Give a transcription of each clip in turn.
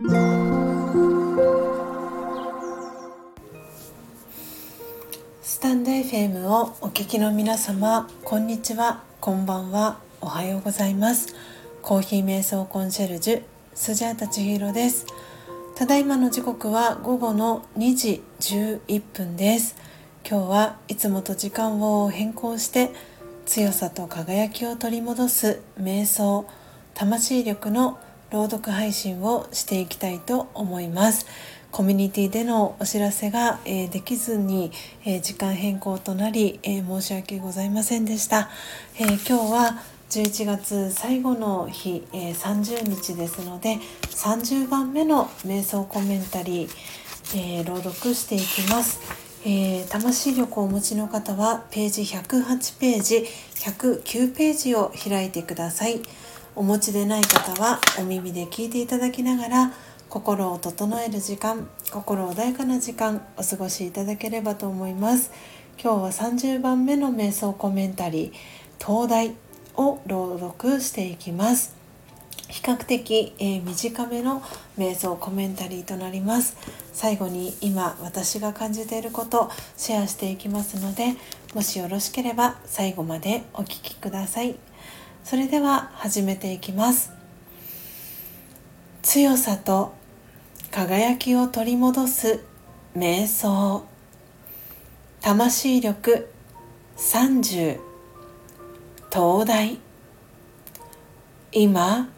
スタンド FM をお聞きの皆様こんにちはこんばんはおはようございます。コーヒー瞑想コンシェルジュスジャータチヒロです。ただいまの時刻は午後の2時11分です。今日はいつもと時間を変更して強さと輝きを取り戻す瞑想魂力の朗読配信をしていきたいと思います。コミュニティでのお知らせが、えー、できずに、えー、時間変更となり、えー、申し訳ございませんでした、え今日は11月最後の日、え30日ですので30番目の瞑想コメンタリー、え朗読していきます。え、魂力をお持ちの方はページ108ページ109ページを開いてください。お持ちでない方はお耳で聞いていただきながら心を整える時間心穏やかな時間お過ごしいただければと思います。今日は30番目の瞑想コメンタリー東大を朗読していきます。比較的、えー、短めの瞑想コメンタリーとなります。最後に今私が感じていることシェアしていきますのでもしよろしければ最後までお聴きください。それでは始めていきます。強さと輝きを取り戻す瞑想。魂力30東大。今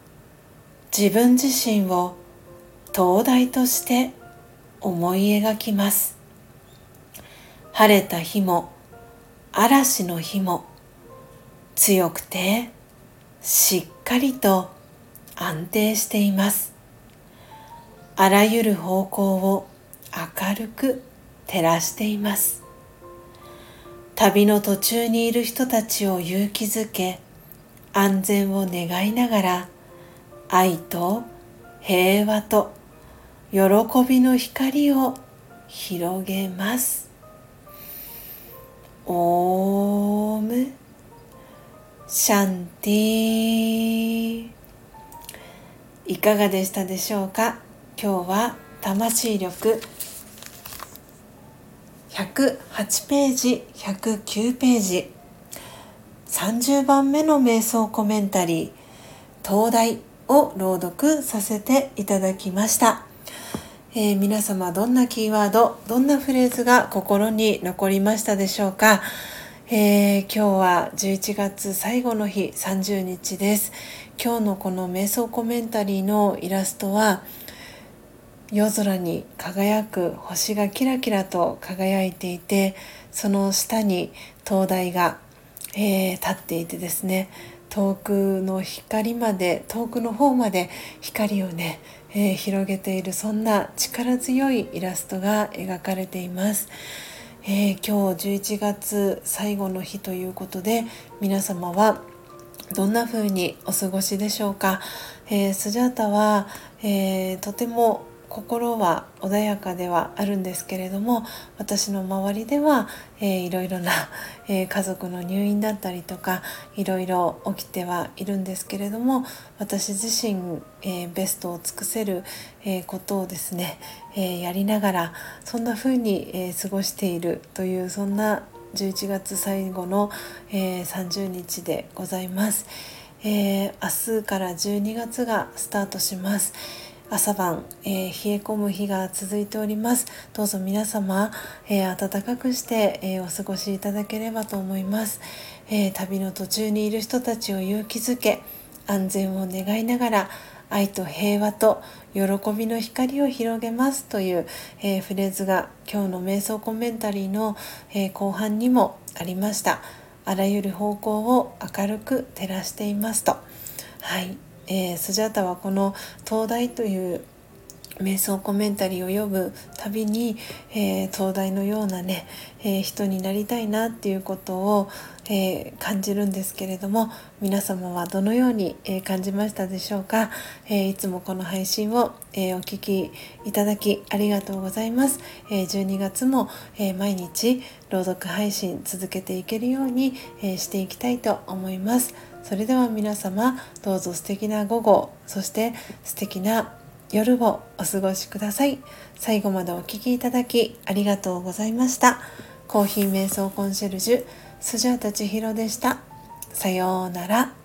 自分自身を灯台として思い描きます。晴れた日も嵐の日も強くてしっかりと安定しています。あらゆる方向を明るく照らしています。旅の途中にいる人たちを勇気づけ安全を願いながら愛と平和と喜びの光を広げます。オーシャンティいかがでしたでしょうか？今日は魂力108ページ109ページ。30番目の瞑想コメンタリー東大を朗読させていただきました、えー、皆様どんなキーワードどんなフレーズが心に残りましたでしょうか、えー、今日は11月最後の日30日です今日のこの瞑想コメンタリーのイラストは夜空に輝く星がキラキラと輝いていてその下に灯台が、えー、立っていてですね遠くの光まで遠くの方まで光をね、えー、広げているそんな力強いイラストが描かれています。えー、今日11月最後の日ということで皆様はどんな風にお過ごしでしょうか、えー、スジャータは、えー、とても心は穏やかではあるんですけれども私の周りでは、えー、いろいろな、えー、家族の入院だったりとかいろいろ起きてはいるんですけれども私自身、えー、ベストを尽くせる、え、ことをですね、えやりながらそんな風に、え過ごしているというそんな11月最後の、え30日でございます。え、明日から12月がスタートします。朝晩、えー、冷え込む日が続いております。どうぞ皆様、えー、暖かくして、えー、お過ごしいただければと思います、え旅の途中にいる人たちを勇気づけ安全を願いながら愛と平和と喜びの光を広げます。という、えフレーズが今日の瞑想コメンタリーの、え後半にもありました。あらゆる方向を明るく照らしていますと。はい。えー、スジャータはこの「東大」という瞑想コメンタリーを読むたびに、えー、東大のようなね、えー、人になりたいなっていうことを、えー、感じるんですけれども皆様はどのように、え感じましたでしょうか、えいつもこの配信を、えお聴きいただきありがとうございます、え12月も、え毎日朗読配信続けていけるように、えしていきたいと思います。それでは皆様どうぞ素敵な午後そして素敵な夜をお過ごしください。最後までお聴きいただきありがとうございました。コーヒー瞑想コンシェルジュスジャータ千尋でした。さようなら。